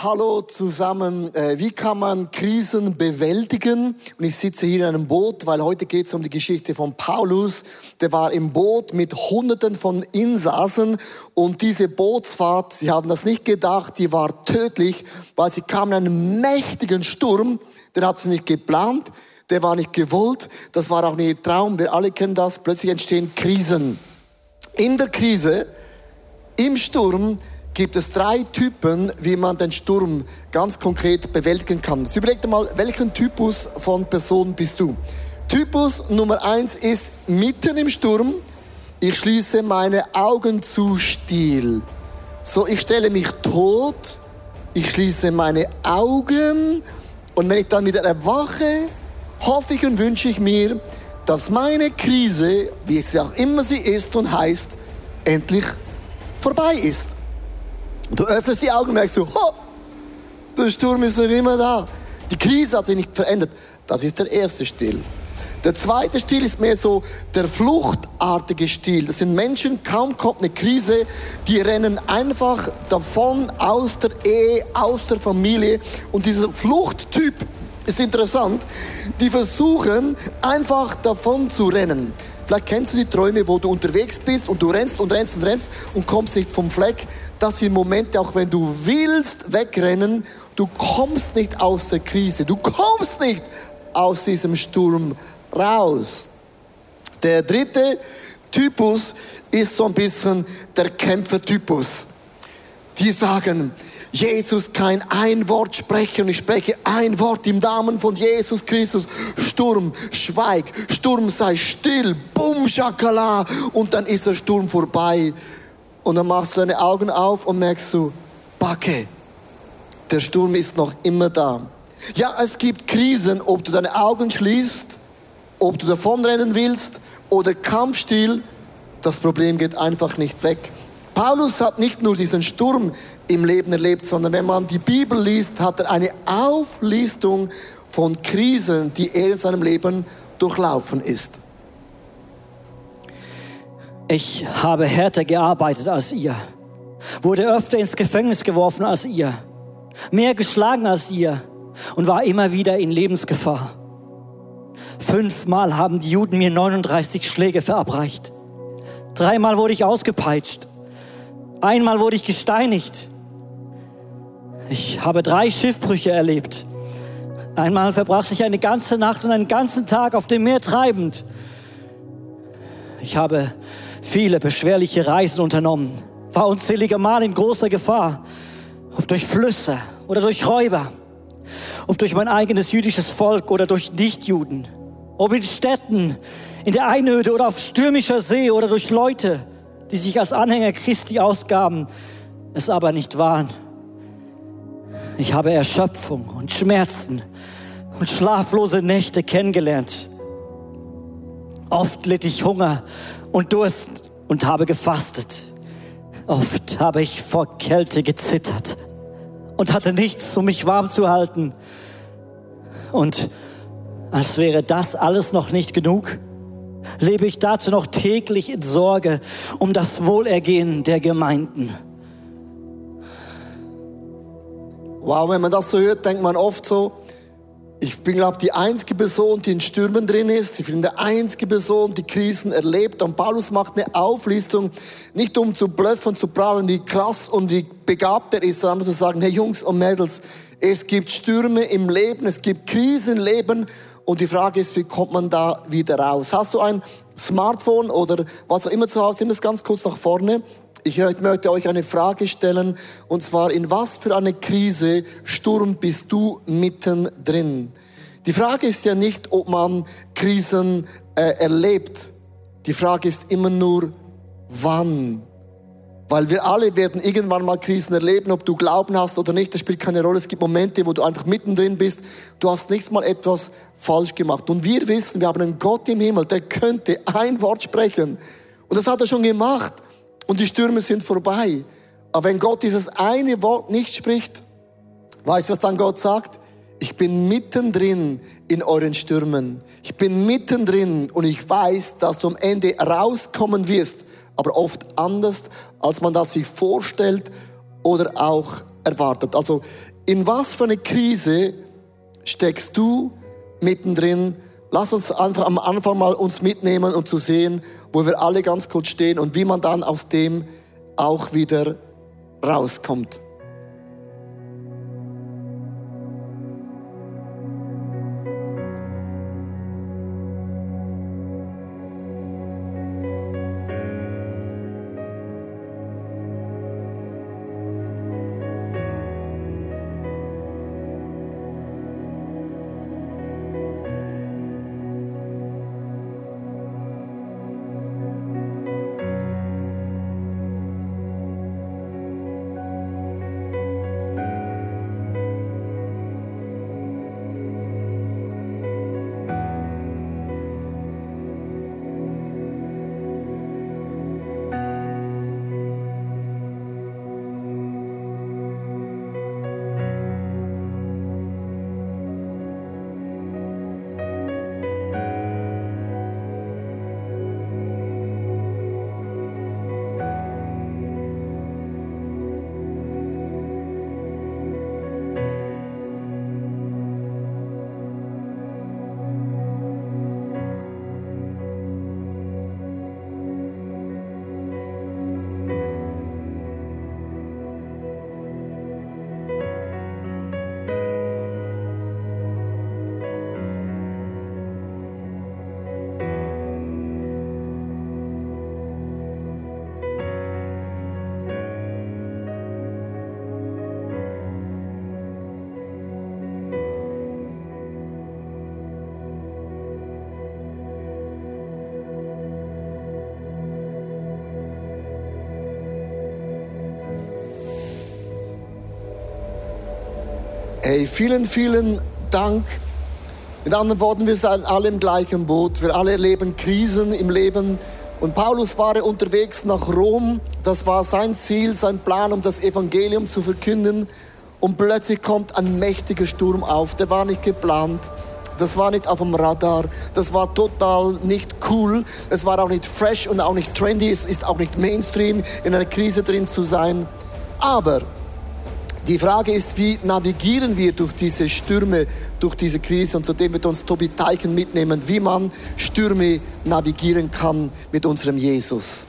Hallo zusammen. Äh, wie kann man Krisen bewältigen? Und ich sitze hier in einem Boot, weil heute geht es um die Geschichte von Paulus. Der war im Boot mit Hunderten von Insassen und diese Bootsfahrt, sie haben das nicht gedacht, die war tödlich, weil sie kam in einen mächtigen Sturm. Den hat sie nicht geplant, der war nicht gewollt, das war auch nicht ihr Traum. Wir alle kennen das. Plötzlich entstehen Krisen. In der Krise, im Sturm, gibt es drei Typen, wie man den Sturm ganz konkret bewältigen kann. Jetzt überleg dir mal, welchen Typus von Person bist du? Typus Nummer eins ist mitten im Sturm. Ich schließe meine Augen zu still. So, ich stelle mich tot. Ich schließe meine Augen. Und wenn ich dann wieder erwache, hoffe ich und wünsche ich mir, dass meine Krise, wie es auch immer sie ist und heißt, endlich vorbei ist. Du öffnest die Augen und merkst so, ho, der Sturm ist noch immer da. Die Krise hat sich nicht verändert. Das ist der erste Stil. Der zweite Stil ist mehr so der fluchtartige Stil. Das sind Menschen, kaum kommt eine Krise, die rennen einfach davon aus der Ehe, aus der Familie. Und dieser Fluchttyp ist interessant. Die versuchen einfach davon zu rennen. Vielleicht kennst du die Träume, wo du unterwegs bist und du rennst und rennst und rennst und kommst nicht vom Fleck. Das sind Momente, auch wenn du willst wegrennen, du kommst nicht aus der Krise, du kommst nicht aus diesem Sturm raus. Der dritte Typus ist so ein bisschen der Kämpfertypus. Die sagen, Jesus kein ein Wort sprechen und ich spreche ein Wort im Namen von Jesus Christus. Sturm, schweig, Sturm sei still, bumm, schakala und dann ist der Sturm vorbei und dann machst du deine Augen auf und merkst du, Backe, der Sturm ist noch immer da. Ja, es gibt Krisen, ob du deine Augen schließt, ob du davonrennen willst oder Kampfstil, das Problem geht einfach nicht weg. Paulus hat nicht nur diesen Sturm im Leben erlebt, sondern wenn man die Bibel liest, hat er eine Auflistung von Krisen, die er in seinem Leben durchlaufen ist. Ich habe härter gearbeitet als ihr, wurde öfter ins Gefängnis geworfen als ihr, mehr geschlagen als ihr und war immer wieder in Lebensgefahr. Fünfmal haben die Juden mir 39 Schläge verabreicht. Dreimal wurde ich ausgepeitscht. Einmal wurde ich gesteinigt. Ich habe drei Schiffbrüche erlebt. Einmal verbrachte ich eine ganze Nacht und einen ganzen Tag auf dem Meer treibend. Ich habe viele beschwerliche Reisen unternommen, war unzählige Mal in großer Gefahr, ob durch Flüsse oder durch Räuber, ob durch mein eigenes jüdisches Volk oder durch Nichtjuden, ob in Städten, in der Einöde oder auf stürmischer See oder durch Leute, die sich als Anhänger Christi ausgaben, es aber nicht waren. Ich habe Erschöpfung und Schmerzen und schlaflose Nächte kennengelernt. Oft litt ich Hunger und Durst und habe gefastet. Oft habe ich vor Kälte gezittert und hatte nichts, um mich warm zu halten. Und als wäre das alles noch nicht genug, lebe ich dazu noch täglich in Sorge um das Wohlergehen der Gemeinden. Wow, wenn man das so hört, denkt man oft so, ich bin, glaube die einzige Person, die in Stürmen drin ist. Ich bin die einzige Person, die Krisen erlebt. Und Paulus macht eine Auflistung, nicht um zu bluffen, zu prallen, wie krass und wie begabt er ist, sondern zu sagen, hey Jungs und Mädels, es gibt Stürme im Leben, es gibt Krisen im Leben und die Frage ist, wie kommt man da wieder raus? Hast du ein Smartphone oder was auch immer zu Hause? Nimm es ganz kurz nach vorne. Ich möchte euch eine Frage stellen, und zwar, in was für eine Krise, Sturm bist du mittendrin? Die Frage ist ja nicht, ob man Krisen äh, erlebt. Die Frage ist immer nur, wann weil wir alle werden irgendwann mal Krisen erleben, ob du Glauben hast oder nicht, das spielt keine Rolle. Es gibt Momente, wo du einfach mittendrin bist. Du hast nächstes Mal etwas falsch gemacht. Und wir wissen, wir haben einen Gott im Himmel, der könnte ein Wort sprechen. Und das hat er schon gemacht. Und die Stürme sind vorbei. Aber wenn Gott dieses eine Wort nicht spricht, weißt du, was dann Gott sagt? Ich bin mittendrin in euren Stürmen. Ich bin mittendrin und ich weiß, dass du am Ende rauskommen wirst aber oft anders, als man das sich vorstellt oder auch erwartet. Also in was für eine Krise steckst du mittendrin? Lass uns einfach am Anfang mal uns mitnehmen und zu sehen, wo wir alle ganz kurz stehen und wie man dann aus dem auch wieder rauskommt. Hey, vielen, vielen Dank. Mit anderen Worten, wir sind alle im gleichen Boot. Wir alle erleben Krisen im Leben. Und Paulus war unterwegs nach Rom. Das war sein Ziel, sein Plan, um das Evangelium zu verkünden. Und plötzlich kommt ein mächtiger Sturm auf. Der war nicht geplant. Das war nicht auf dem Radar. Das war total nicht cool. Es war auch nicht fresh und auch nicht trendy. Es ist auch nicht Mainstream, in einer Krise drin zu sein. Aber die Frage ist, wie navigieren wir durch diese Stürme, durch diese Krise? Und zudem wird uns Tobi Teichen mitnehmen, wie man Stürme navigieren kann mit unserem Jesus.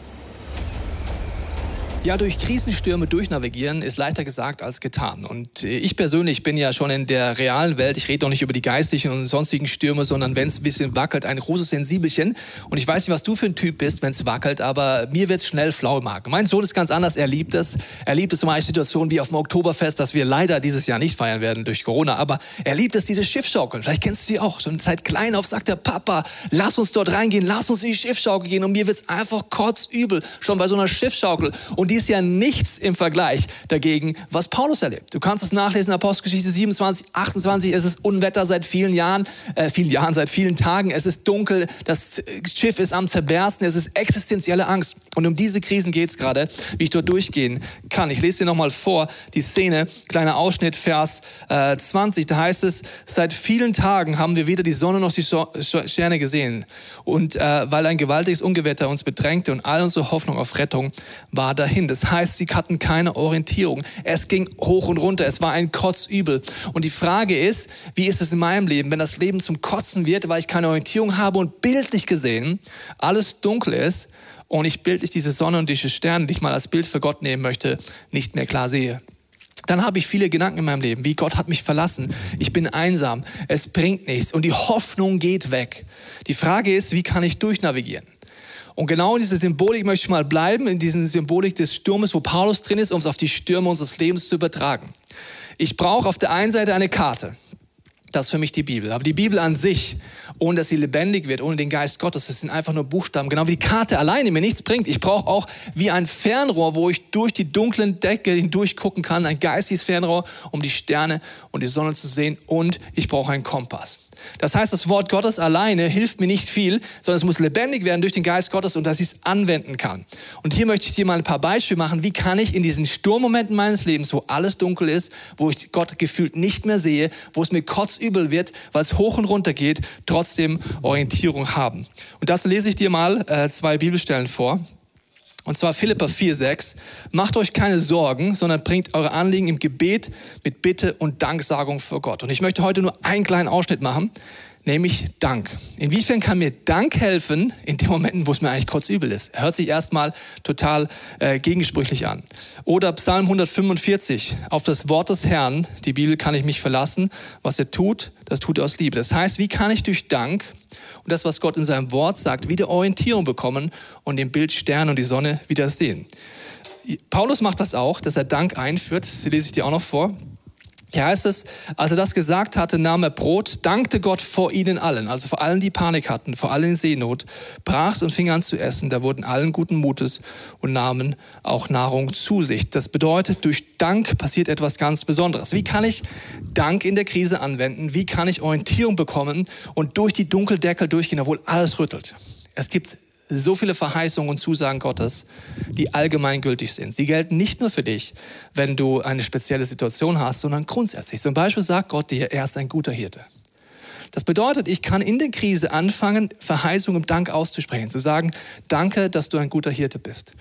Ja, durch Krisenstürme durchnavigieren ist leichter gesagt als getan. Und äh, ich persönlich bin ja schon in der realen Welt. Ich rede doch nicht über die geistigen und sonstigen Stürme, sondern wenn es ein bisschen wackelt, ein großes Sensibelchen. Und ich weiß nicht, was du für ein Typ bist, wenn es wackelt, aber mir wird es schnell flau Magen. Mein Sohn ist ganz anders. Er liebt es. Er liebt es zum Beispiel Situationen wie auf dem Oktoberfest, das wir leider dieses Jahr nicht feiern werden durch Corona. Aber er liebt es, diese Schiffschaukeln. Vielleicht kennst du die auch. Schon seit klein auf sagt der Papa, lass uns dort reingehen, lass uns in die Schiffschaukel gehen. Und mir wird es einfach kotzübel, schon bei so einer Schiffschaukel. Und die ist ja nichts im Vergleich dagegen, was Paulus erlebt. Du kannst es nachlesen, Apostelgeschichte 27, 28. Es ist Unwetter seit vielen Jahren, äh, vielen Jahren, seit vielen Tagen. Es ist dunkel, das Schiff ist am zerbersten, es ist existenzielle Angst. Und um diese Krisen geht es gerade, wie ich dort durchgehen kann. Ich lese dir nochmal vor, die Szene, kleiner Ausschnitt, Vers äh, 20. Da heißt es, seit vielen Tagen haben wir weder die Sonne noch die Sterne gesehen. Und äh, weil ein gewaltiges Ungewetter uns bedrängte und all unsere Hoffnung auf Rettung war dahin. Das heißt, sie hatten keine Orientierung. Es ging hoch und runter. Es war ein Kotzübel. Und die Frage ist, wie ist es in meinem Leben, wenn das Leben zum Kotzen wird, weil ich keine Orientierung habe und bildlich gesehen alles dunkel ist und ich bildlich diese Sonne und diese Sterne, die ich mal als Bild für Gott nehmen möchte, nicht mehr klar sehe dann habe ich viele Gedanken in meinem Leben, wie Gott hat mich verlassen, ich bin einsam, es bringt nichts und die Hoffnung geht weg. Die Frage ist, wie kann ich durchnavigieren? Und genau in dieser Symbolik möchte ich mal bleiben, in dieser Symbolik des Sturmes, wo Paulus drin ist, um es auf die Stürme unseres Lebens zu übertragen. Ich brauche auf der einen Seite eine Karte. Das ist für mich die Bibel. Aber die Bibel an sich, ohne dass sie lebendig wird, ohne den Geist Gottes, das sind einfach nur Buchstaben. Genau wie die Karte alleine mir nichts bringt. Ich brauche auch wie ein Fernrohr, wo ich durch die dunklen Decke hindurchgucken kann, ein geistiges Fernrohr, um die Sterne und die Sonne zu sehen. Und ich brauche einen Kompass. Das heißt, das Wort Gottes alleine hilft mir nicht viel, sondern es muss lebendig werden durch den Geist Gottes und dass ich es anwenden kann. Und hier möchte ich dir mal ein paar Beispiele machen, wie kann ich in diesen Sturmmomenten meines Lebens, wo alles dunkel ist, wo ich Gott gefühlt nicht mehr sehe, wo es mir kotzübel wird, weil es hoch und runter geht, trotzdem Orientierung haben. Und dazu lese ich dir mal äh, zwei Bibelstellen vor. Und zwar Philippa 4,6. Macht euch keine Sorgen, sondern bringt eure Anliegen im Gebet mit Bitte und Danksagung vor Gott. Und ich möchte heute nur einen kleinen Ausschnitt machen, nämlich Dank. Inwiefern kann mir Dank helfen in den Momenten, wo es mir eigentlich kurzübel ist? Hört sich erstmal total äh, gegensprüchlich an. Oder Psalm 145, auf das Wort des Herrn, die Bibel kann ich mich verlassen, was er tut, das tut er aus Liebe. Das heißt, wie kann ich durch Dank und das, was Gott in seinem Wort sagt, wieder Orientierung bekommen und den Bild Stern und die Sonne wieder sehen. Paulus macht das auch, dass er Dank einführt. Das lese ich dir auch noch vor. Hier heißt es, als er das gesagt hatte, nahm er Brot, dankte Gott vor ihnen allen, also vor allen, die Panik hatten, vor allen in Seenot, brach's und fing an zu essen. Da wurden allen guten Mutes und nahmen auch Nahrung zu sich. Das bedeutet, durch Dank passiert etwas ganz Besonderes. Wie kann ich Dank in der Krise anwenden? Wie kann ich Orientierung bekommen und durch die Dunkeldeckel durchgehen, obwohl alles rüttelt? Es gibt so viele Verheißungen und Zusagen Gottes, die allgemeingültig sind. Sie gelten nicht nur für dich, wenn du eine spezielle Situation hast, sondern grundsätzlich. Zum Beispiel sagt Gott dir, er ist ein guter Hirte. Das bedeutet, ich kann in der Krise anfangen, Verheißungen im Dank auszusprechen, zu sagen, danke, dass du ein guter Hirte bist.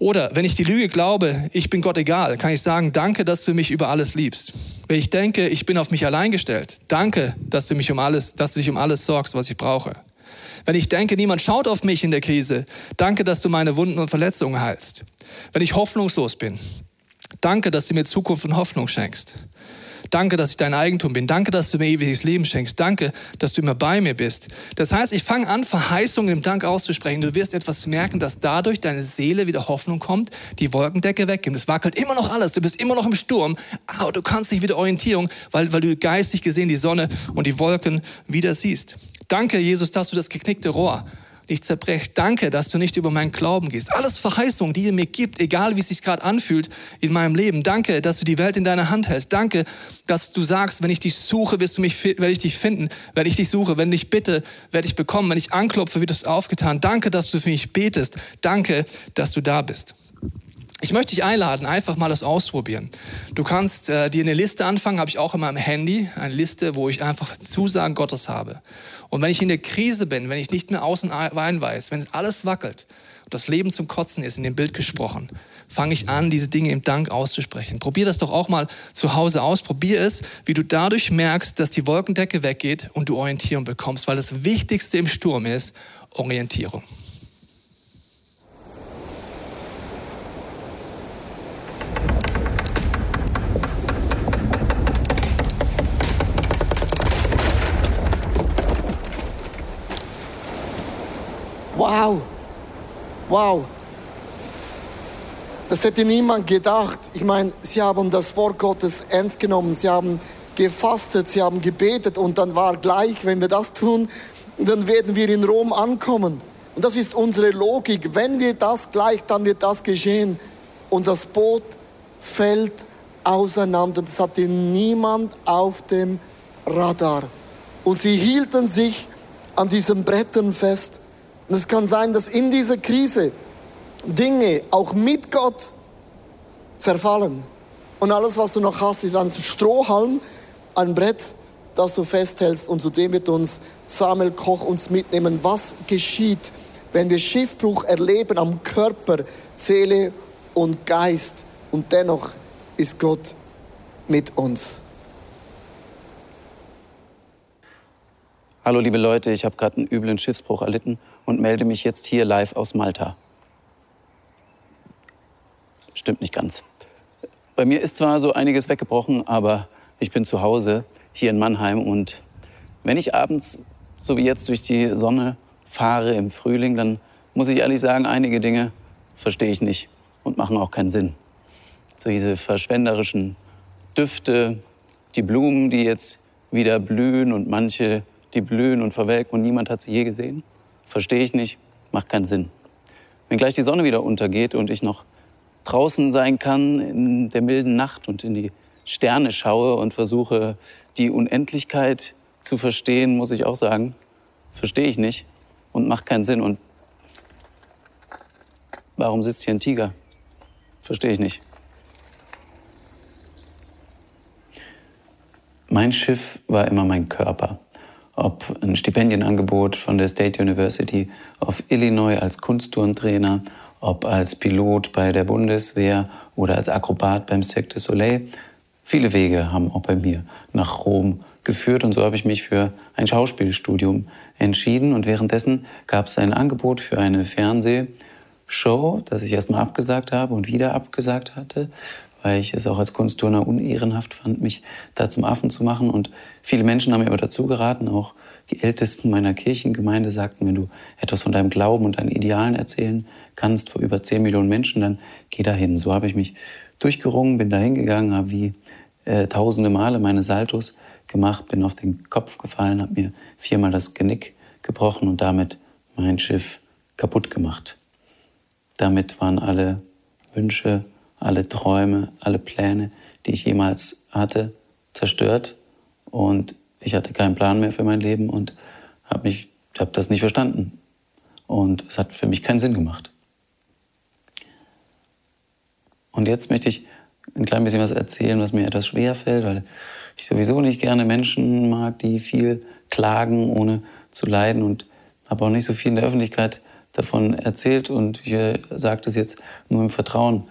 Oder wenn ich die Lüge glaube, ich bin Gott egal, kann ich sagen, danke, dass du mich über alles liebst. Wenn ich denke, ich bin auf mich allein gestellt, danke, dass du mich um alles, dass du dich um alles sorgst, was ich brauche. Wenn ich denke, niemand schaut auf mich in der Krise, danke, dass du meine Wunden und Verletzungen heilst. Wenn ich hoffnungslos bin, danke, dass du mir Zukunft und Hoffnung schenkst. Danke, dass ich dein Eigentum bin. Danke, dass du mir ewiges Leben schenkst. Danke, dass du immer bei mir bist. Das heißt, ich fange an, Verheißungen im Dank auszusprechen. Du wirst etwas merken, dass dadurch deine Seele wieder Hoffnung kommt, die Wolkendecke weggehen. Es wackelt immer noch alles. Du bist immer noch im Sturm, aber du kannst dich wieder Orientierung, weil, weil du geistig gesehen die Sonne und die Wolken wieder siehst. Danke, Jesus, dass du das geknickte Rohr nicht zerbrechst. Danke, dass du nicht über meinen Glauben gehst. Alles Verheißungen, die ihr mir gibt, egal wie es sich gerade anfühlt in meinem Leben. Danke, dass du die Welt in deiner Hand hältst. Danke, dass du sagst, wenn ich dich suche, wirst du mich, werde ich dich finden. Wenn ich dich suche, wenn ich bitte, werde ich bekommen. Wenn ich anklopfe, wird es aufgetan. Danke, dass du für mich betest. Danke, dass du da bist. Ich möchte dich einladen, einfach mal das ausprobieren. Du kannst äh, dir eine Liste anfangen, habe ich auch in meinem Handy, eine Liste, wo ich einfach Zusagen Gottes habe. Und wenn ich in der Krise bin, wenn ich nicht mehr außen ein weiß, wenn alles wackelt und das Leben zum Kotzen ist, in dem Bild gesprochen, fange ich an, diese Dinge im Dank auszusprechen. Probier das doch auch mal zu Hause aus. Probier es, wie du dadurch merkst, dass die Wolkendecke weggeht und du Orientierung bekommst, weil das Wichtigste im Sturm ist Orientierung. Wow, wow. Das hätte niemand gedacht. Ich meine, sie haben das Wort Gottes ernst genommen, sie haben gefastet, sie haben gebetet und dann war gleich, wenn wir das tun, dann werden wir in Rom ankommen. Und das ist unsere Logik. Wenn wir das gleich, dann wird das geschehen. Und das Boot fällt auseinander. Es hatte niemand auf dem Radar. Und sie hielten sich an diesen Brettern fest. Und es kann sein, dass in dieser Krise Dinge auch mit Gott zerfallen. Und alles, was du noch hast, ist ein Strohhalm, ein Brett, das du festhältst. Und zudem wird uns Samuel Koch uns mitnehmen. Was geschieht, wenn wir Schiffbruch erleben am Körper, Seele und Geist? Und dennoch ist Gott mit uns. Hallo liebe Leute, ich habe gerade einen üblen Schiffsbruch erlitten und melde mich jetzt hier live aus Malta. Stimmt nicht ganz. Bei mir ist zwar so einiges weggebrochen, aber ich bin zu Hause hier in Mannheim und wenn ich abends, so wie jetzt, durch die Sonne fahre im Frühling, dann muss ich ehrlich sagen, einige Dinge verstehe ich nicht und machen auch keinen Sinn. So diese verschwenderischen Düfte, die Blumen, die jetzt wieder blühen und manche die blühen und verwelken und niemand hat sie je gesehen? Verstehe ich nicht, macht keinen Sinn. Wenn gleich die Sonne wieder untergeht und ich noch draußen sein kann in der milden Nacht und in die Sterne schaue und versuche, die Unendlichkeit zu verstehen, muss ich auch sagen, verstehe ich nicht und macht keinen Sinn. Und warum sitzt hier ein Tiger? Verstehe ich nicht. Mein Schiff war immer mein Körper. Ob ein Stipendienangebot von der State University of Illinois als Kunstturntrainer, ob als Pilot bei der Bundeswehr oder als Akrobat beim Cirque du Soleil. Viele Wege haben auch bei mir nach Rom geführt und so habe ich mich für ein Schauspielstudium entschieden und währenddessen gab es ein Angebot für eine Fernsehshow, das ich erstmal abgesagt habe und wieder abgesagt hatte, weil ich es auch als Kunstturner unehrenhaft fand, mich da zum Affen zu machen und viele Menschen haben mir aber dazu geraten, auch die Ältesten meiner Kirchengemeinde sagten, wenn du etwas von deinem Glauben und deinen Idealen erzählen kannst vor über 10 Millionen Menschen, dann geh dahin. So habe ich mich durchgerungen, bin dahin gegangen, habe wie äh, tausende Male meine Saltos gemacht, bin auf den Kopf gefallen, habe mir viermal das Genick gebrochen und damit mein Schiff kaputt gemacht. Damit waren alle Wünsche, alle Träume, alle Pläne, die ich jemals hatte, zerstört und ich hatte keinen Plan mehr für mein Leben und habe mich, das nicht verstanden und es hat für mich keinen Sinn gemacht. Und jetzt möchte ich ein klein bisschen was erzählen, was mir etwas schwer fällt, weil ich sowieso nicht gerne Menschen mag, die viel klagen, ohne zu leiden und habe auch nicht so viel in der Öffentlichkeit davon erzählt und ich sage das jetzt nur im Vertrauen.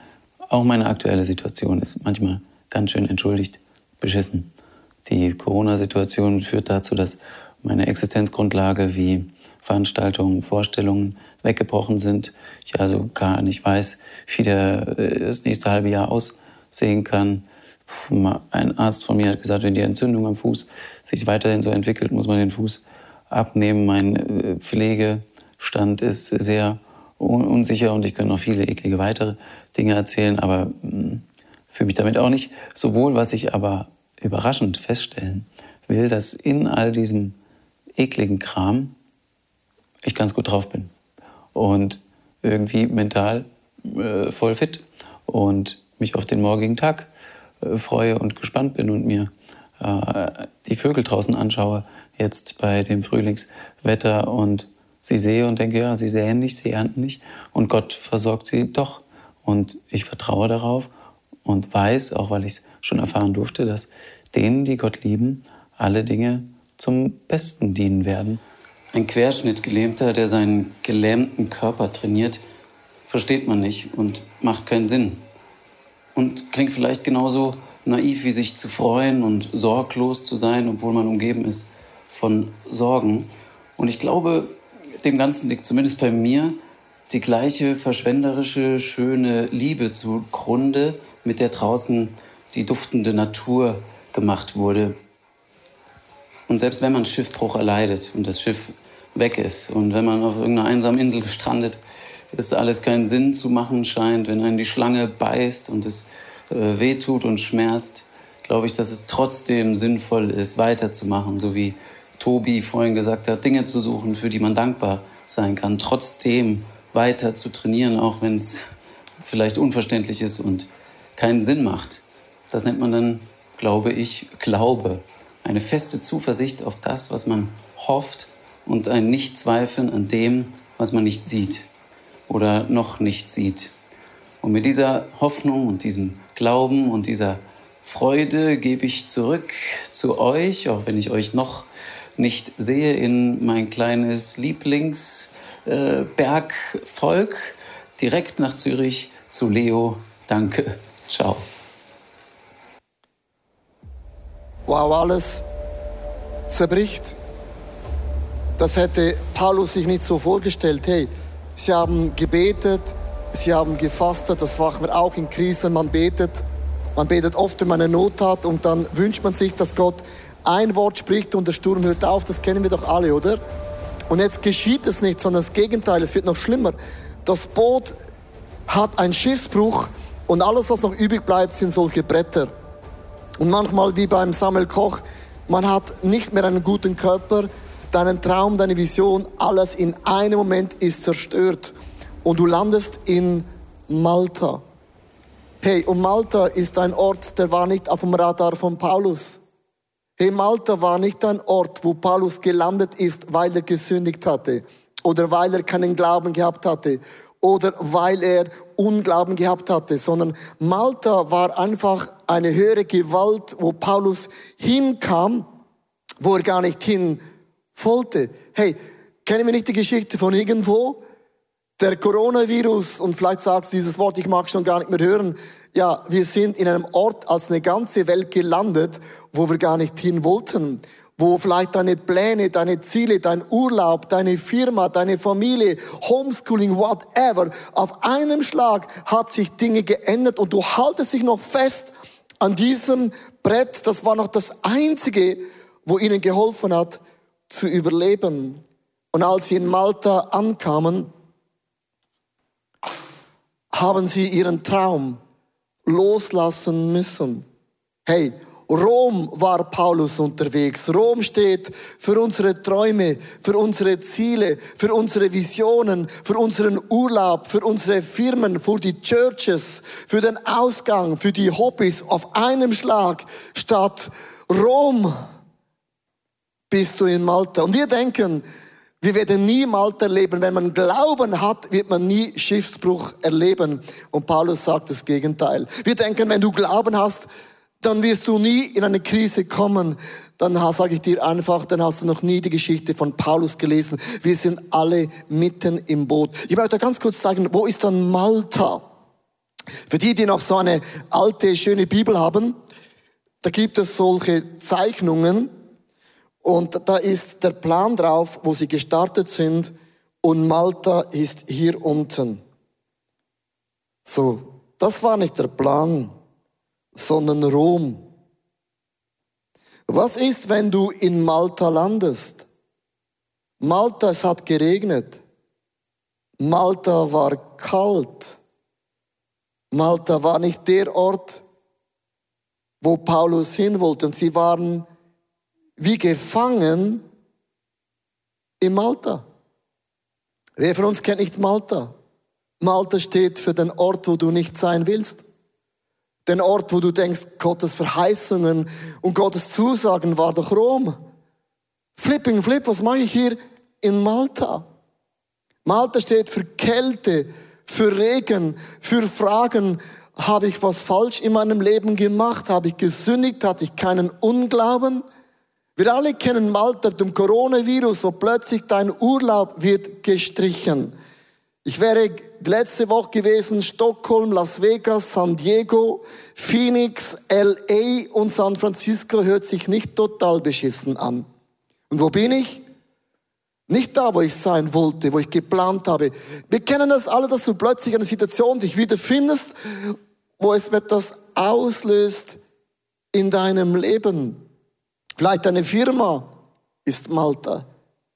Auch meine aktuelle Situation ist manchmal ganz schön entschuldigt beschissen. Die Corona-Situation führt dazu, dass meine Existenzgrundlage wie Veranstaltungen, Vorstellungen weggebrochen sind. Ich also gar nicht weiß, wie der, äh, das nächste halbe Jahr aussehen kann. Ein Arzt von mir hat gesagt, wenn die Entzündung am Fuß sich weiterhin so entwickelt, muss man den Fuß abnehmen. Mein äh, Pflegestand ist sehr unsicher und ich könnte noch viele eklige weitere Dinge erzählen, aber hm, fühle mich damit auch nicht so wohl. Was ich aber überraschend feststellen will, dass in all diesem ekligen Kram ich ganz gut drauf bin und irgendwie mental äh, voll fit und mich auf den morgigen Tag äh, freue und gespannt bin und mir äh, die Vögel draußen anschaue, jetzt bei dem Frühlingswetter und sie sehe und denke, ja, sie säen nicht, sie ernten nicht und Gott versorgt sie doch. Und ich vertraue darauf und weiß, auch weil ich es schon erfahren durfte, dass denen, die Gott lieben, alle Dinge zum Besten dienen werden. Ein Querschnittgelähmter, der seinen gelähmten Körper trainiert, versteht man nicht und macht keinen Sinn und klingt vielleicht genauso naiv wie sich zu freuen und sorglos zu sein, obwohl man umgeben ist von Sorgen. Und ich glaube, dem Ganzen liegt zumindest bei mir die gleiche verschwenderische, schöne Liebe zugrunde, mit der draußen die duftende Natur gemacht wurde. Und selbst wenn man Schiffbruch erleidet und das Schiff weg ist und wenn man auf irgendeiner einsamen Insel gestrandet es alles keinen Sinn zu machen scheint, wenn einen die Schlange beißt und es äh, wehtut und schmerzt, glaube ich, dass es trotzdem sinnvoll ist, weiterzumachen, so wie Tobi vorhin gesagt hat, Dinge zu suchen, für die man dankbar sein kann, trotzdem weiter zu trainieren, auch wenn es vielleicht unverständlich ist und keinen Sinn macht. Das nennt man dann, glaube ich, Glaube. Eine feste Zuversicht auf das, was man hofft und ein Nichtzweifeln an dem, was man nicht sieht oder noch nicht sieht. Und mit dieser Hoffnung und diesem Glauben und dieser Freude gebe ich zurück zu euch, auch wenn ich euch noch nicht sehe, in mein kleines Lieblingsbergvolk, äh, direkt nach Zürich zu Leo. Danke. Ciao. Wow, alles zerbricht. Das hätte Paulus sich nicht so vorgestellt. Hey, Sie haben gebetet, sie haben gefastet, das machen wir auch in Krisen. Man betet, man betet oft, wenn man eine Not hat und dann wünscht man sich, dass Gott ein Wort spricht und der Sturm hört auf. Das kennen wir doch alle, oder? Und jetzt geschieht es nicht, sondern das Gegenteil, es wird noch schlimmer. Das Boot hat einen Schiffsbruch und alles, was noch übrig bleibt, sind solche Bretter. Und manchmal wie beim Samuel Koch, man hat nicht mehr einen guten Körper, deinen Traum, deine Vision, alles in einem Moment ist zerstört und du landest in Malta. Hey, und Malta ist ein Ort, der war nicht auf dem Radar von Paulus. Hey, Malta war nicht ein Ort, wo Paulus gelandet ist, weil er gesündigt hatte oder weil er keinen Glauben gehabt hatte oder weil er Unglauben gehabt hatte, sondern Malta war einfach eine höhere Gewalt, wo Paulus hinkam, wo er gar nicht hin wollte. Hey, kennen wir nicht die Geschichte von irgendwo? Der Coronavirus, und vielleicht sagst du dieses Wort, ich mag schon gar nicht mehr hören. Ja, wir sind in einem Ort als eine ganze Welt gelandet, wo wir gar nicht hin wollten wo vielleicht deine Pläne, deine Ziele, dein Urlaub, deine Firma, deine Familie, Homeschooling, whatever, auf einem Schlag hat sich Dinge geändert und du haltest dich noch fest an diesem Brett. Das war noch das Einzige, wo ihnen geholfen hat, zu überleben. Und als sie in Malta ankamen, haben sie ihren Traum loslassen müssen. Hey, Rom war Paulus unterwegs. Rom steht für unsere Träume, für unsere Ziele, für unsere Visionen, für unseren Urlaub, für unsere Firmen, für die Churches, für den Ausgang, für die Hobbys auf einem Schlag statt Rom bist du in Malta. Und wir denken, wir werden nie Malta erleben. Wenn man Glauben hat, wird man nie Schiffsbruch erleben. Und Paulus sagt das Gegenteil. Wir denken, wenn du Glauben hast, dann wirst du nie in eine Krise kommen. Dann sage ich dir einfach, dann hast du noch nie die Geschichte von Paulus gelesen. Wir sind alle mitten im Boot. Ich möchte ganz kurz sagen, wo ist dann Malta? Für die, die noch so eine alte, schöne Bibel haben, da gibt es solche Zeichnungen und da ist der Plan drauf, wo sie gestartet sind und Malta ist hier unten. So, das war nicht der Plan sondern Rom. Was ist, wenn du in Malta landest? Malta, es hat geregnet. Malta war kalt. Malta war nicht der Ort, wo Paulus hin wollte. Und sie waren wie gefangen in Malta. Wer von uns kennt nicht Malta? Malta steht für den Ort, wo du nicht sein willst. Den Ort, wo du denkst, Gottes Verheißungen und Gottes Zusagen war doch Rom. Flipping Flip, was mache ich hier in Malta? Malta steht für Kälte, für Regen, für Fragen. Habe ich was falsch in meinem Leben gemacht? Habe ich gesündigt? Hatte ich keinen Unglauben? Wir alle kennen Malta, dem Coronavirus, wo plötzlich dein Urlaub wird gestrichen. Ich wäre letzte Woche gewesen, Stockholm, Las Vegas, San Diego, Phoenix, LA und San Francisco hört sich nicht total beschissen an. Und wo bin ich? Nicht da, wo ich sein wollte, wo ich geplant habe. Wir kennen das alle, dass du plötzlich eine Situation dich wiederfindest, wo es etwas auslöst in deinem Leben. Vielleicht deine Firma ist Malta,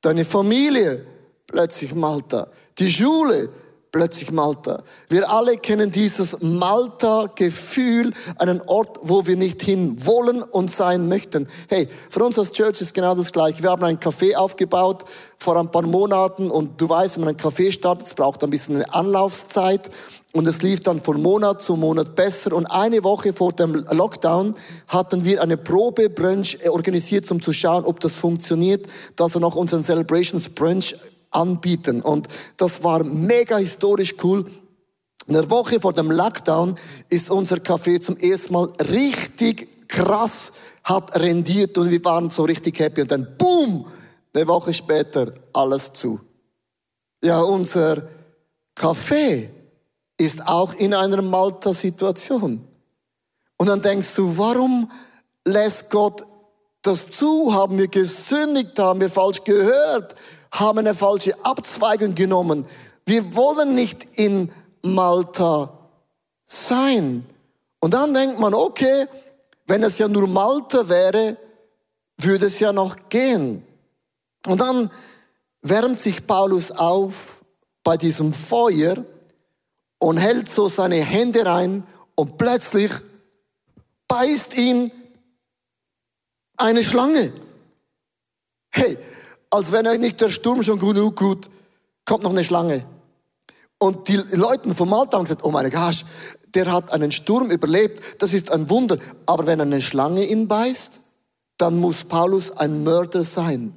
deine Familie plötzlich Malta. Die Schule, plötzlich Malta. Wir alle kennen dieses Malta-Gefühl, einen Ort, wo wir nicht hin wollen und sein möchten. Hey, für uns als Church ist genau das Gleiche. Wir haben ein Café aufgebaut vor ein paar Monaten und du weißt, wenn man ein Café startet, es braucht ein bisschen eine Anlaufzeit und es lief dann von Monat zu Monat besser. Und eine Woche vor dem Lockdown hatten wir eine Probe-Brunch organisiert, um zu schauen, ob das funktioniert, dass er noch unseren Celebrations Brunch anbieten. Und das war mega historisch cool. In der Woche vor dem Lockdown ist unser Café zum ersten Mal richtig krass hat rendiert und wir waren so richtig happy. Und dann boom, eine Woche später alles zu. Ja, unser Café ist auch in einer Malta-Situation. Und dann denkst du, warum lässt Gott das zu? Haben wir gesündigt? Haben wir falsch gehört? haben eine falsche Abzweigung genommen. Wir wollen nicht in Malta sein. Und dann denkt man, okay, wenn es ja nur Malta wäre, würde es ja noch gehen. Und dann wärmt sich Paulus auf bei diesem Feuer und hält so seine Hände rein und plötzlich beißt ihn eine Schlange. Hey, als wenn euch nicht der Sturm schon genug gut, kommt noch eine Schlange. Und die Leute vom Malta haben gesagt, oh mein Gott, der hat einen Sturm überlebt, das ist ein Wunder. Aber wenn eine Schlange ihn beißt, dann muss Paulus ein Mörder sein.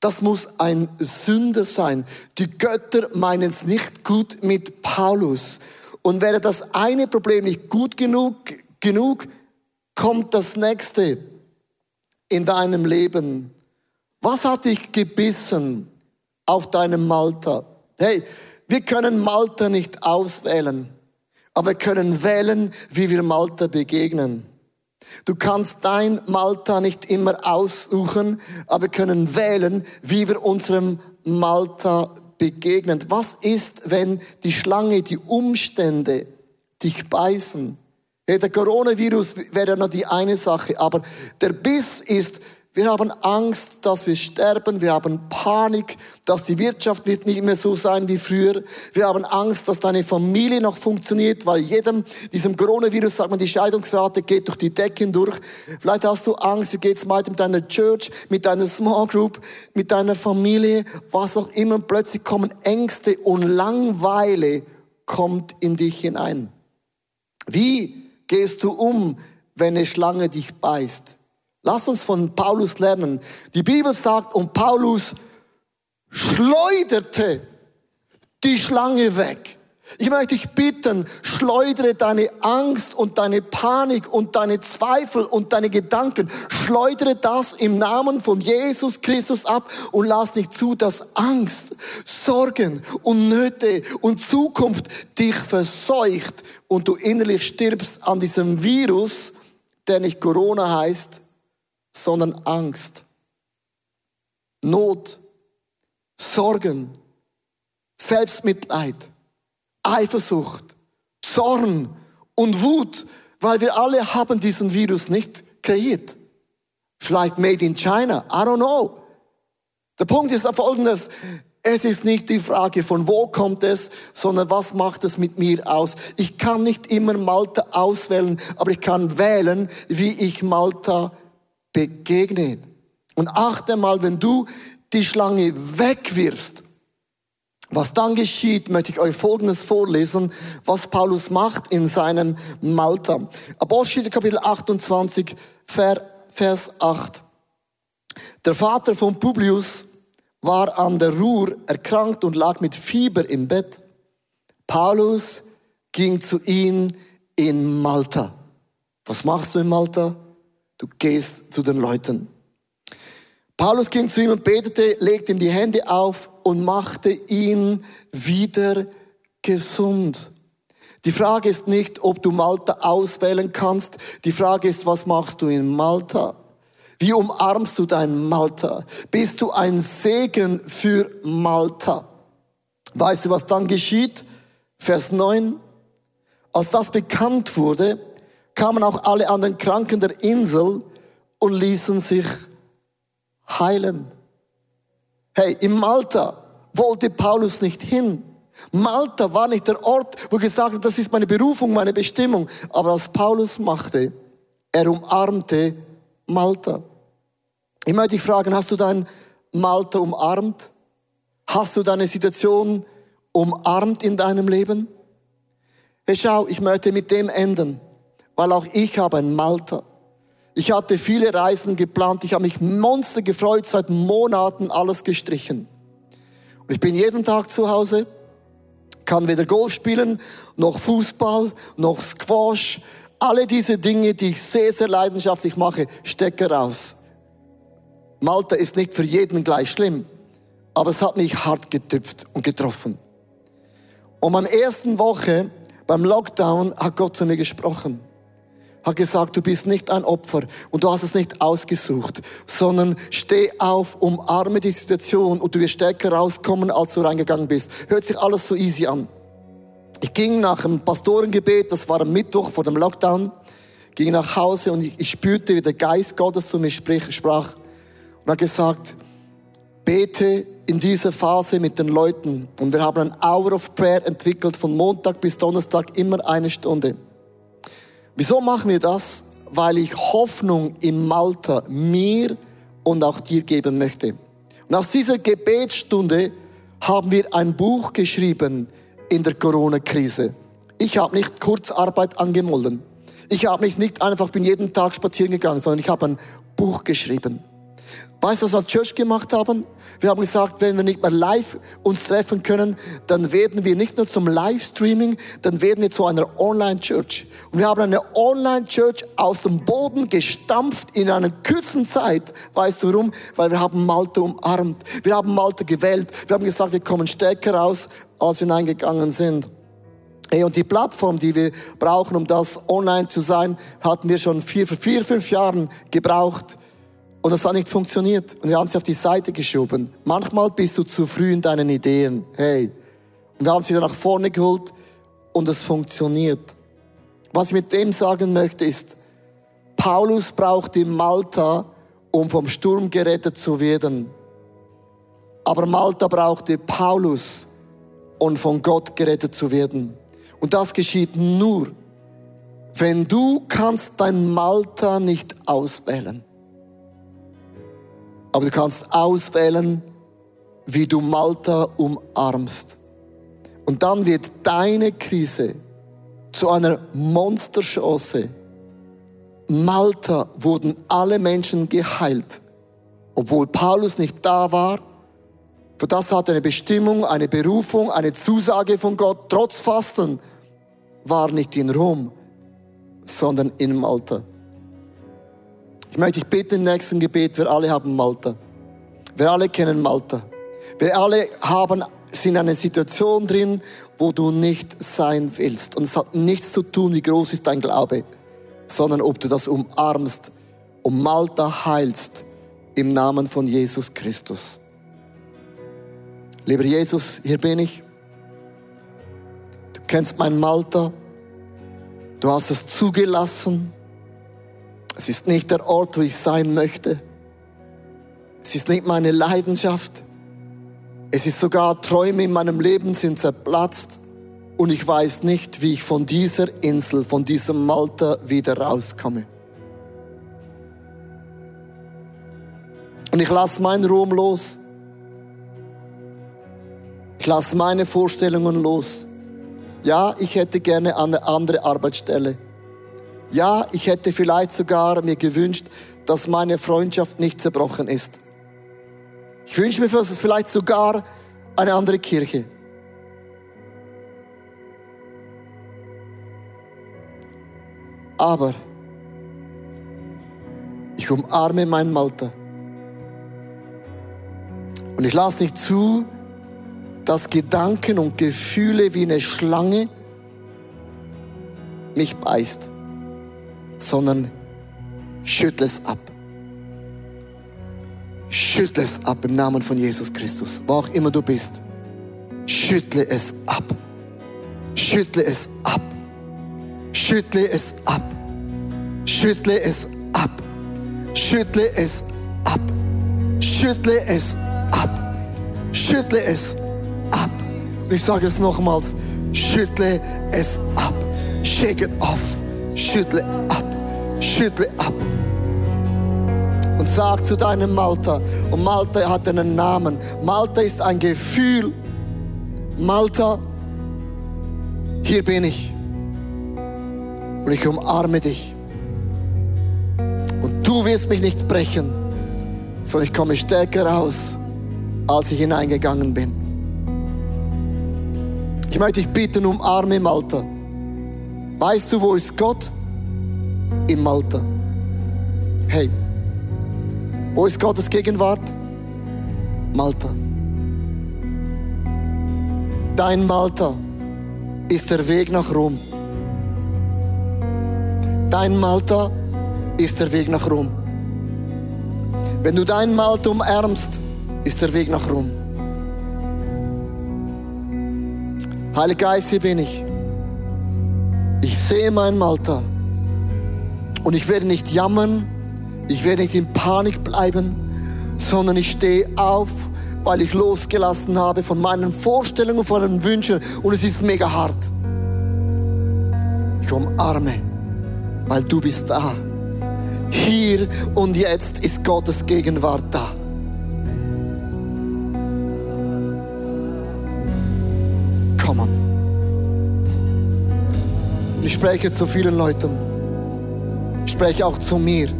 Das muss ein Sünder sein. Die Götter meinen es nicht gut mit Paulus. Und wäre das eine Problem nicht gut genug, genug, kommt das nächste in deinem Leben. Was hat dich gebissen auf deinem Malta? Hey, wir können Malta nicht auswählen, aber wir können wählen, wie wir Malta begegnen. Du kannst dein Malta nicht immer aussuchen, aber wir können wählen, wie wir unserem Malta begegnen. Was ist, wenn die Schlange, die Umstände dich beißen? Hey, der Coronavirus wäre noch die eine Sache, aber der Biss ist, wir haben Angst, dass wir sterben. Wir haben Panik, dass die Wirtschaft wird nicht mehr so sein wie früher. Wir haben Angst, dass deine Familie noch funktioniert, weil jedem, diesem Coronavirus sagt man, die Scheidungsrate geht durch die Decken durch. Vielleicht hast du Angst, wie geht's weiter mit deiner Church, mit deiner Small Group, mit deiner Familie, was auch immer. Plötzlich kommen Ängste und Langweile kommt in dich hinein. Wie gehst du um, wenn eine Schlange dich beißt? Lass uns von Paulus lernen. Die Bibel sagt, und Paulus schleuderte die Schlange weg. Ich möchte dich bitten, schleudere deine Angst und deine Panik und deine Zweifel und deine Gedanken, schleudere das im Namen von Jesus Christus ab und lass nicht zu, dass Angst, Sorgen und Nöte und Zukunft dich verseucht und du innerlich stirbst an diesem Virus, der nicht Corona heißt, sondern Angst, Not, Sorgen, Selbstmitleid, Eifersucht, Zorn und Wut, weil wir alle haben diesen Virus nicht kreiert. Vielleicht made in China, I don't know. Der Punkt ist folgendes, es ist nicht die Frage von wo kommt es, sondern was macht es mit mir aus. Ich kann nicht immer Malta auswählen, aber ich kann wählen, wie ich Malta begegnet. Und achte mal, wenn du die Schlange wegwirfst, was dann geschieht, möchte ich euch Folgendes vorlesen, was Paulus macht in seinem Malta. Apostel Kapitel 28, Vers 8. Der Vater von Publius war an der Ruhr erkrankt und lag mit Fieber im Bett. Paulus ging zu ihm in Malta. Was machst du in Malta? Du gehst zu den Leuten. Paulus ging zu ihm und betete, legte ihm die Hände auf und machte ihn wieder gesund. Die Frage ist nicht, ob du Malta auswählen kannst. Die Frage ist, was machst du in Malta? Wie umarmst du dein Malta? Bist du ein Segen für Malta? Weißt du, was dann geschieht? Vers 9. Als das bekannt wurde, kamen auch alle anderen Kranken der Insel und ließen sich heilen. Hey, in Malta wollte Paulus nicht hin. Malta war nicht der Ort, wo gesagt hat, das ist meine Berufung, meine Bestimmung. Aber was Paulus machte, er umarmte Malta. Ich möchte dich fragen, hast du dein Malta umarmt? Hast du deine Situation umarmt in deinem Leben? Hey, schau, ich möchte mit dem enden weil auch ich habe ein Malta. Ich hatte viele Reisen geplant, ich habe mich monster gefreut, seit Monaten alles gestrichen. Und ich bin jeden Tag zu Hause, kann weder Golf spielen, noch Fußball, noch Squash. Alle diese Dinge, die ich sehr, sehr leidenschaftlich mache, stecke raus. Malta ist nicht für jeden gleich schlimm, aber es hat mich hart getüpft und getroffen. Und am ersten Woche beim Lockdown hat Gott zu mir gesprochen hat gesagt, du bist nicht ein Opfer und du hast es nicht ausgesucht, sondern steh auf, umarme die Situation und du wirst stärker rauskommen, als du reingegangen bist. Hört sich alles so easy an. Ich ging nach dem Pastorengebet, das war am Mittwoch vor dem Lockdown, ging nach Hause und ich, spürte, wie der Geist Gottes zu mir sprach und hat gesagt, bete in dieser Phase mit den Leuten. Und wir haben ein Hour of Prayer entwickelt, von Montag bis Donnerstag immer eine Stunde. Wieso machen wir das? Weil ich Hoffnung im Malta mir und auch dir geben möchte. Und aus dieser Gebetsstunde haben wir ein Buch geschrieben in der Corona-Krise. Ich habe nicht Kurzarbeit angemolden. Ich habe mich nicht einfach bin jeden Tag spazieren gegangen, sondern ich habe ein Buch geschrieben. Weißt du, was wir als Church gemacht haben? Wir haben gesagt, wenn wir nicht mehr live uns treffen können, dann werden wir nicht nur zum Livestreaming, dann werden wir zu einer Online-Church. Und wir haben eine Online-Church aus dem Boden gestampft in einer kurzen Zeit. Weißt du warum? Weil wir haben Malte umarmt. Wir haben Malte gewählt. Wir haben gesagt, wir kommen stärker raus, als wir hineingegangen sind. Hey, und die Plattform, die wir brauchen, um das online zu sein, hatten wir schon vier, vier, fünf Jahren gebraucht. Und das hat nicht funktioniert. Und wir haben sie auf die Seite geschoben. Manchmal bist du zu früh in deinen Ideen. Hey. Und wir haben sie dann nach vorne geholt und es funktioniert. Was ich mit dem sagen möchte ist, Paulus brauchte Malta, um vom Sturm gerettet zu werden. Aber Malta brauchte Paulus, um von Gott gerettet zu werden. Und das geschieht nur, wenn du kannst dein Malta nicht auswählen. Aber du kannst auswählen, wie du Malta umarmst. Und dann wird deine Krise zu einer Monsterchance. Malta wurden alle Menschen geheilt, obwohl Paulus nicht da war. Für das hat eine Bestimmung, eine Berufung, eine Zusage von Gott. Trotz Fasten war nicht in Rom, sondern in Malta. Ich möchte dich bitten im nächsten Gebet, wir alle haben Malta. Wir alle kennen Malta. Wir alle haben, sind in einer Situation drin, wo du nicht sein willst. Und es hat nichts zu tun, wie groß ist dein Glaube, sondern ob du das umarmst und Malta heilst im Namen von Jesus Christus. Lieber Jesus, hier bin ich. Du kennst mein Malta. Du hast es zugelassen. Es ist nicht der Ort, wo ich sein möchte. Es ist nicht meine Leidenschaft. Es ist sogar Träume in meinem Leben sind zerplatzt und ich weiß nicht, wie ich von dieser Insel, von diesem Malta wieder rauskomme. Und ich lasse meinen Ruhm los. Ich lasse meine Vorstellungen los. Ja, ich hätte gerne eine andere Arbeitsstelle. Ja, ich hätte vielleicht sogar mir gewünscht, dass meine Freundschaft nicht zerbrochen ist. Ich wünsche mir vielleicht sogar eine andere Kirche. Aber ich umarme mein Malta. Und ich lasse nicht zu, dass Gedanken und Gefühle wie eine Schlange mich beißt sondern schüttle es ab. Schüttle es ab im Namen von Jesus Christus, wo auch immer du bist. Schüttle es ab. Schüttle es ab. Schüttle es ab. Schüttle es ab. Schüttle es ab. Schüttle es ab. Schüttle es ab. Ich sage es nochmals. Schüttle es ab. Shake it off. Schüttle ab, schüttle ab. Und sag zu deinem Malta, und Malta hat einen Namen. Malta ist ein Gefühl. Malta, hier bin ich. Und ich umarme dich. Und du wirst mich nicht brechen, sondern ich komme stärker raus, als ich hineingegangen bin. Ich möchte dich bitten, umarme Malta. Weißt du, wo ist Gott? Im Malta. Hey, wo ist Gottes Gegenwart? Malta. Dein Malta ist der Weg nach Rom. Dein Malta ist der Weg nach Rom. Wenn du dein Malta umarmst, ist der Weg nach Rom. Heiliger Geist, hier bin ich. Ich sehe mein Malta und ich werde nicht jammern, ich werde nicht in Panik bleiben, sondern ich stehe auf, weil ich losgelassen habe von meinen Vorstellungen, von meinen Wünschen und es ist mega hart. Ich umarme, weil du bist da. Hier und jetzt ist Gottes Gegenwart da. Ich spreche zu vielen Leuten. Spreche auch zu mir.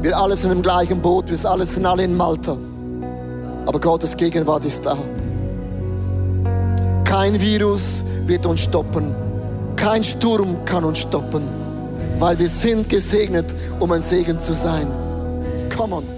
Wir alle sind im gleichen Boot, wir alle sind alle in Malta. Aber Gottes Gegenwart ist da. Kein Virus wird uns stoppen. Kein Sturm kann uns stoppen, weil wir sind gesegnet, um ein Segen zu sein. Come on.